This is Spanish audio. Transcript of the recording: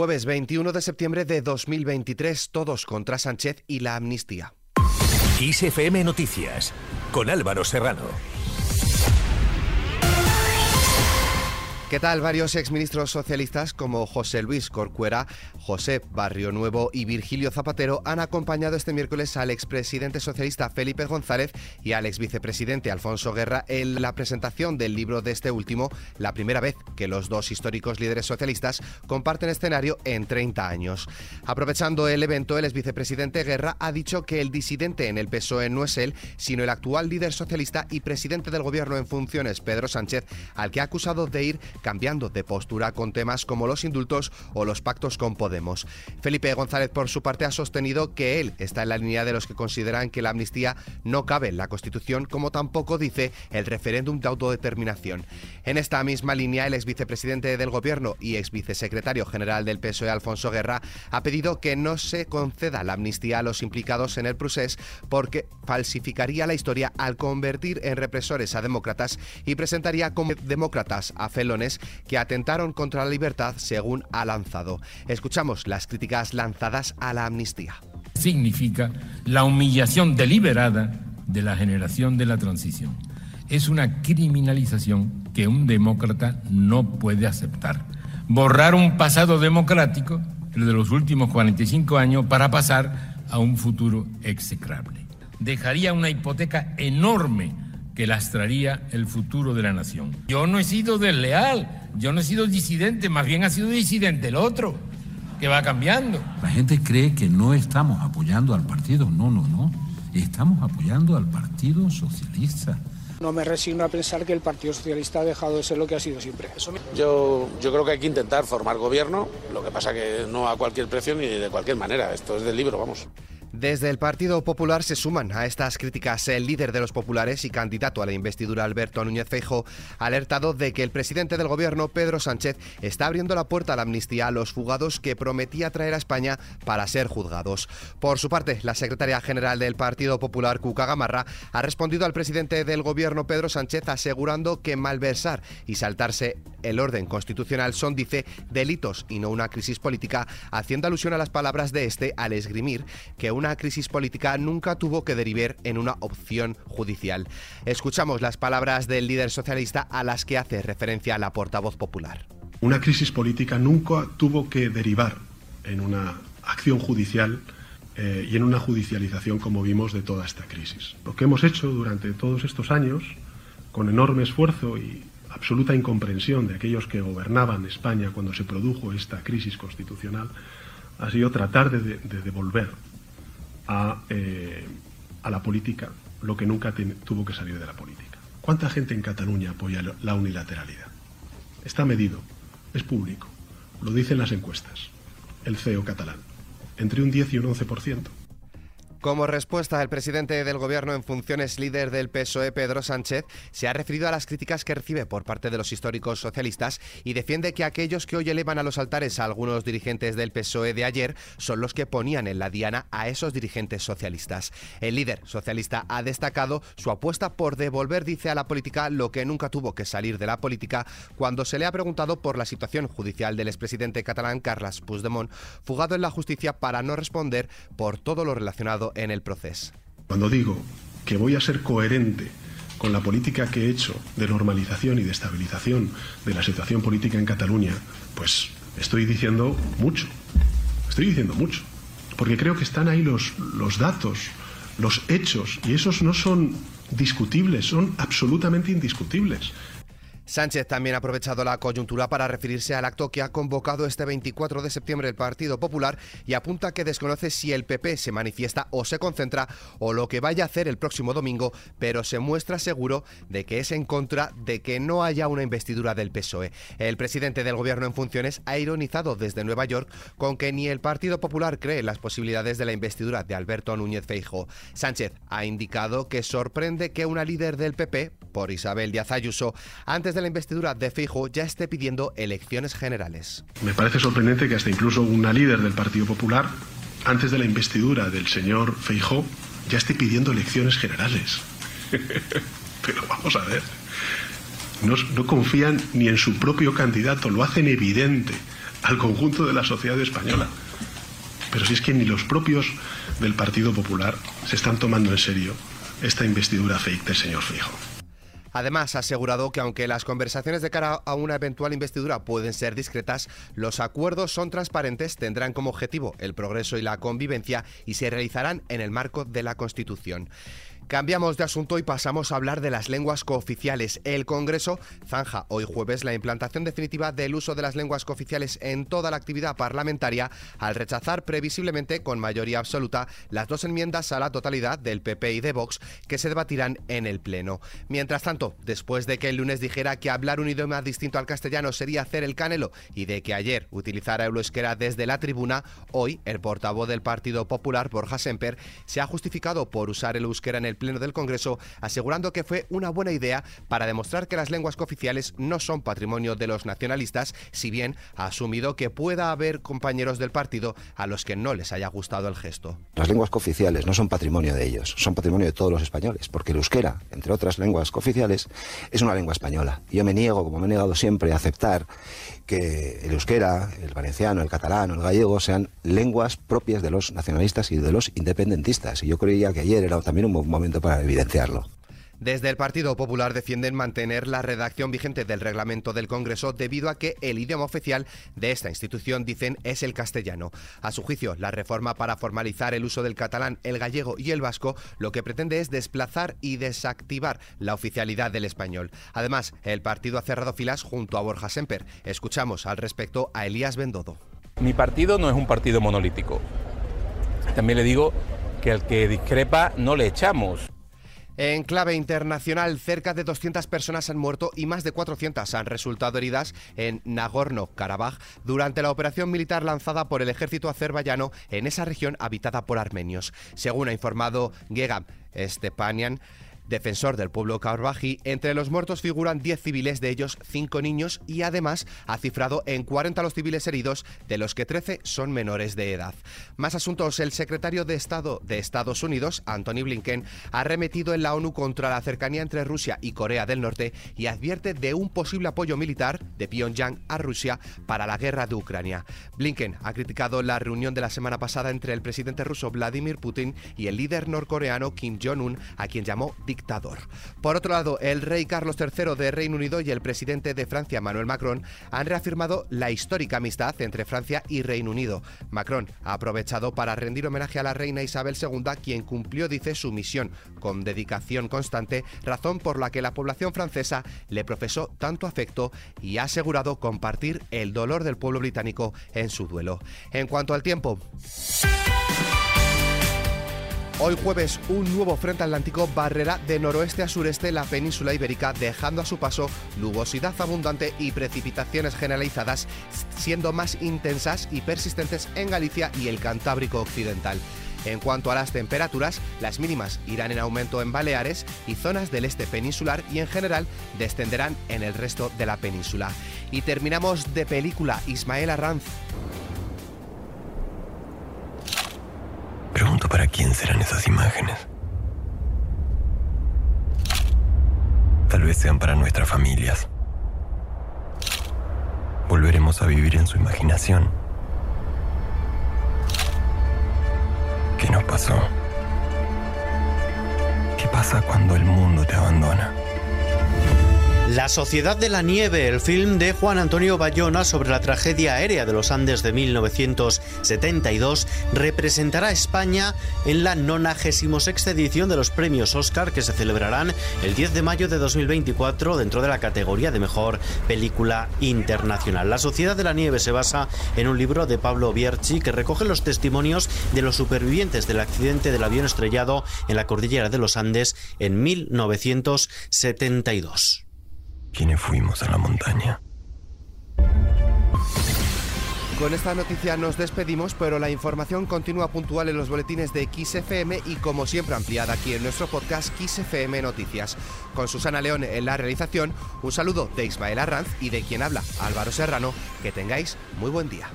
Jueves 21 de septiembre de 2023, todos contra Sánchez y la amnistía. XFM Noticias, con Álvaro Serrano. ¿Qué tal? Varios exministros socialistas como José Luis Corcuera, José Barrio Nuevo y Virgilio Zapatero han acompañado este miércoles al expresidente socialista Felipe González y al exvicepresidente Alfonso Guerra en la presentación del libro de este último, la primera vez que los dos históricos líderes socialistas comparten escenario en 30 años. Aprovechando el evento, el exvicepresidente Guerra ha dicho que el disidente en el PSOE no es él, sino el actual líder socialista y presidente del gobierno en funciones, Pedro Sánchez, al que ha acusado de ir cambiando de postura con temas como los indultos o los pactos con Podemos. Felipe González, por su parte, ha sostenido que él está en la línea de los que consideran que la amnistía no cabe en la Constitución, como tampoco dice el referéndum de autodeterminación. En esta misma línea, el ex vicepresidente del Gobierno y ex vicesecretario general del PSOE, Alfonso Guerra, ha pedido que no se conceda la amnistía a los implicados en el procés porque falsificaría la historia al convertir en represores a demócratas y presentaría como demócratas a felones que atentaron contra la libertad según ha lanzado. Escuchamos las críticas lanzadas a la amnistía. Significa la humillación deliberada de la generación de la transición. Es una criminalización que un demócrata no puede aceptar. Borrar un pasado democrático, el de los últimos 45 años, para pasar a un futuro execrable. Dejaría una hipoteca enorme que lastraría el futuro de la nación. Yo no he sido desleal, yo no he sido disidente, más bien ha sido disidente el otro, que va cambiando. La gente cree que no estamos apoyando al partido, no, no, no, estamos apoyando al Partido Socialista. No me resigno a pensar que el Partido Socialista ha dejado de ser lo que ha sido siempre. Yo, yo creo que hay que intentar formar gobierno, lo que pasa que no a cualquier precio ni de cualquier manera. Esto es del libro, vamos. Desde el Partido Popular se suman a estas críticas el líder de los populares y candidato a la investidura Alberto Núñez Feijo, alertado de que el presidente del gobierno Pedro Sánchez está abriendo la puerta a la amnistía a los fugados que prometía traer a España para ser juzgados. Por su parte, la secretaria general del Partido Popular Cuca Gamarra ha respondido al presidente del gobierno Pedro Sánchez asegurando que malversar y saltarse el orden constitucional son, dice, delitos y no una crisis política, haciendo alusión a las palabras de este al esgrimir que una crisis política nunca tuvo que derivar en una opción judicial. Escuchamos las palabras del líder socialista a las que hace referencia la portavoz popular. Una crisis política nunca tuvo que derivar en una acción judicial eh, y en una judicialización como vimos de toda esta crisis. Lo que hemos hecho durante todos estos años, con enorme esfuerzo y absoluta incomprensión de aquellos que gobernaban España cuando se produjo esta crisis constitucional, ha sido tratar de, de devolver eh, a, la política lo que nunca tuvo que salir de la política. ¿Cuánta gente en Cataluña apoya la unilateralidad? Está medido, es público, lo dicen las encuestas, el CEO catalán, entre un 10 y un 11%. Como respuesta, el presidente del Gobierno en funciones, líder del PSOE, Pedro Sánchez, se ha referido a las críticas que recibe por parte de los históricos socialistas y defiende que aquellos que hoy elevan a los altares a algunos dirigentes del PSOE de ayer son los que ponían en la diana a esos dirigentes socialistas. El líder socialista ha destacado su apuesta por devolver, dice, a la política lo que nunca tuvo que salir de la política cuando se le ha preguntado por la situación judicial del expresidente catalán Carles Puigdemont, fugado en la justicia para no responder por todo lo relacionado en el proceso. Cuando digo que voy a ser coherente con la política que he hecho de normalización y de estabilización de la situación política en Cataluña, pues estoy diciendo mucho. Estoy diciendo mucho. Porque creo que están ahí los, los datos, los hechos, y esos no son discutibles, son absolutamente indiscutibles. Sánchez también ha aprovechado la coyuntura para referirse al acto que ha convocado este 24 de septiembre el Partido Popular y apunta que desconoce si el PP se manifiesta o se concentra o lo que vaya a hacer el próximo domingo, pero se muestra seguro de que es en contra de que no haya una investidura del PSOE. El presidente del gobierno en funciones ha ironizado desde Nueva York con que ni el Partido Popular cree en las posibilidades de la investidura de Alberto Núñez Feijo. Sánchez ha indicado que sorprende que una líder del PP, por Isabel Díaz Ayuso, antes de la investidura de Feijo ya esté pidiendo elecciones generales. Me parece sorprendente que hasta incluso una líder del Partido Popular, antes de la investidura del señor Feijo, ya esté pidiendo elecciones generales. Pero vamos a ver. No, no confían ni en su propio candidato, lo hacen evidente al conjunto de la sociedad española. Pero si es que ni los propios del Partido Popular se están tomando en serio esta investidura fake del señor Fijo. Además, ha asegurado que aunque las conversaciones de cara a una eventual investidura pueden ser discretas, los acuerdos son transparentes, tendrán como objetivo el progreso y la convivencia y se realizarán en el marco de la Constitución. Cambiamos de asunto y pasamos a hablar de las lenguas cooficiales. El Congreso zanja hoy jueves la implantación definitiva del uso de las lenguas cooficiales en toda la actividad parlamentaria al rechazar previsiblemente con mayoría absoluta las dos enmiendas a la totalidad del PP y de Vox que se debatirán en el Pleno. Mientras tanto, después de que el lunes dijera que hablar un idioma distinto al castellano sería hacer el canelo y de que ayer utilizara euskera desde la tribuna, hoy el portavoz del Partido Popular, Borja Semper, se ha justificado por usar el euskera en el Pleno del Congreso, asegurando que fue una buena idea para demostrar que las lenguas cooficiales no son patrimonio de los nacionalistas, si bien ha asumido que pueda haber compañeros del partido a los que no les haya gustado el gesto. Las lenguas cooficiales no son patrimonio de ellos, son patrimonio de todos los españoles, porque el euskera, entre otras lenguas cooficiales, es una lengua española. Yo me niego, como me he negado siempre, a aceptar que el euskera, el valenciano, el catalán o el gallego sean lenguas propias de los nacionalistas y de los independentistas. Y yo creía que ayer era también un buen momento para evidenciarlo. Desde el Partido Popular defienden mantener la redacción vigente del reglamento del Congreso debido a que el idioma oficial de esta institución, dicen, es el castellano. A su juicio, la reforma para formalizar el uso del catalán, el gallego y el vasco lo que pretende es desplazar y desactivar la oficialidad del español. Además, el partido ha cerrado filas junto a Borja Semper. Escuchamos al respecto a Elías Bendodo. Mi partido no es un partido monolítico. También le digo que al que discrepa no le echamos. En clave internacional, cerca de 200 personas han muerto y más de 400 han resultado heridas en Nagorno-Karabaj durante la operación militar lanzada por el ejército azerbaiyano en esa región habitada por armenios. Según ha informado Gegam Stepanian, defensor del pueblo Karbaji. Entre los muertos figuran 10 civiles, de ellos 5 niños, y además ha cifrado en 40 los civiles heridos, de los que 13 son menores de edad. Más asuntos, el secretario de Estado de Estados Unidos, Anthony Blinken, ha remetido en la ONU contra la cercanía entre Rusia y Corea del Norte y advierte de un posible apoyo militar de Pyongyang a Rusia para la guerra de Ucrania. Blinken ha criticado la reunión de la semana pasada entre el presidente ruso Vladimir Putin y el líder norcoreano Kim Jong-un, a quien llamó. Por otro lado, el rey Carlos III de Reino Unido y el presidente de Francia, Manuel Macron, han reafirmado la histórica amistad entre Francia y Reino Unido. Macron ha aprovechado para rendir homenaje a la reina Isabel II, quien cumplió, dice, su misión con dedicación constante, razón por la que la población francesa le profesó tanto afecto y ha asegurado compartir el dolor del pueblo británico en su duelo. En cuanto al tiempo, Hoy jueves un nuevo frente atlántico barrerá de noroeste a sureste la península ibérica dejando a su paso nubosidad abundante y precipitaciones generalizadas siendo más intensas y persistentes en Galicia y el Cantábrico occidental. En cuanto a las temperaturas, las mínimas irán en aumento en Baleares y zonas del este peninsular y en general descenderán en el resto de la península. Y terminamos de película Ismael Arranz. Para quién serán esas imágenes. Tal vez sean para nuestras familias. Volveremos a vivir en su imaginación. ¿Qué nos pasó? ¿Qué pasa cuando el mundo te abandona? La Sociedad de la Nieve, el film de Juan Antonio Bayona sobre la tragedia aérea de los Andes de 1972, representará a España en la 96 edición de los premios Oscar que se celebrarán el 10 de mayo de 2024 dentro de la categoría de mejor película internacional. La Sociedad de la Nieve se basa en un libro de Pablo Bierchi que recoge los testimonios de los supervivientes del accidente del avión estrellado en la cordillera de los Andes en 1972 quienes fuimos a la montaña. Con esta noticia nos despedimos, pero la información continúa puntual en los boletines de XFM y como siempre ampliada aquí en nuestro podcast XFM Noticias. Con Susana León en la realización, un saludo de Ismael Arranz y de quien habla Álvaro Serrano. Que tengáis muy buen día.